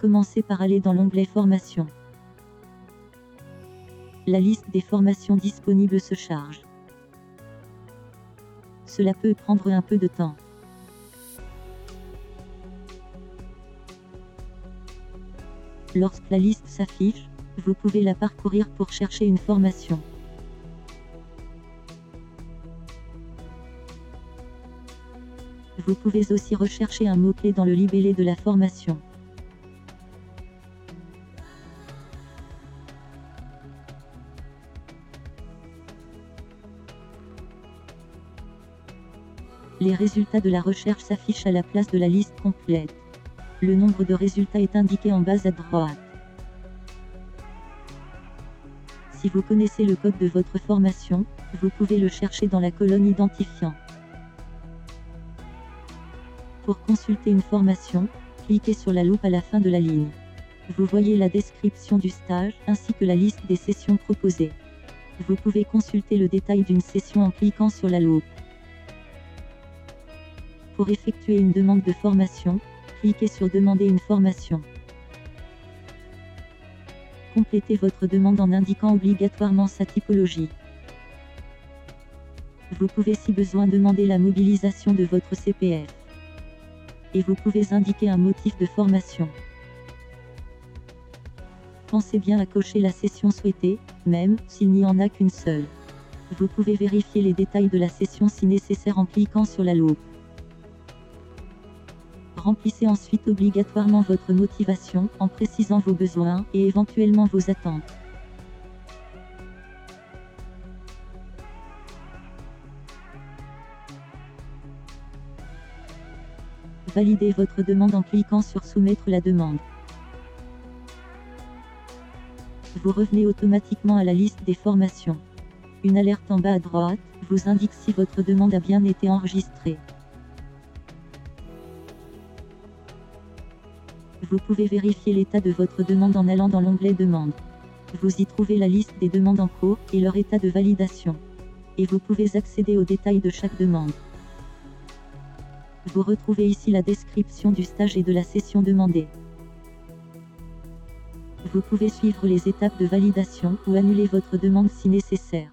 Commencez par aller dans l'onglet Formation. La liste des formations disponibles se charge. Cela peut prendre un peu de temps. Lorsque la liste s'affiche, vous pouvez la parcourir pour chercher une formation. Vous pouvez aussi rechercher un mot-clé dans le libellé de la formation. Les résultats de la recherche s'affichent à la place de la liste complète. Le nombre de résultats est indiqué en bas à droite. Si vous connaissez le code de votre formation, vous pouvez le chercher dans la colonne Identifiant. Pour consulter une formation, cliquez sur la loupe à la fin de la ligne. Vous voyez la description du stage ainsi que la liste des sessions proposées. Vous pouvez consulter le détail d'une session en cliquant sur la loupe. Pour effectuer une demande de formation, cliquez sur Demander une formation. Complétez votre demande en indiquant obligatoirement sa typologie. Vous pouvez si besoin demander la mobilisation de votre CPF. Et vous pouvez indiquer un motif de formation. Pensez bien à cocher la session souhaitée, même s'il n'y en a qu'une seule. Vous pouvez vérifier les détails de la session si nécessaire en cliquant sur la loupe. Remplissez ensuite obligatoirement votre motivation en précisant vos besoins et éventuellement vos attentes. Validez votre demande en cliquant sur Soumettre la demande. Vous revenez automatiquement à la liste des formations. Une alerte en bas à droite vous indique si votre demande a bien été enregistrée. Vous pouvez vérifier l'état de votre demande en allant dans l'onglet Demande. Vous y trouvez la liste des demandes en cours et leur état de validation. Et vous pouvez accéder aux détails de chaque demande. Vous retrouvez ici la description du stage et de la session demandée. Vous pouvez suivre les étapes de validation ou annuler votre demande si nécessaire.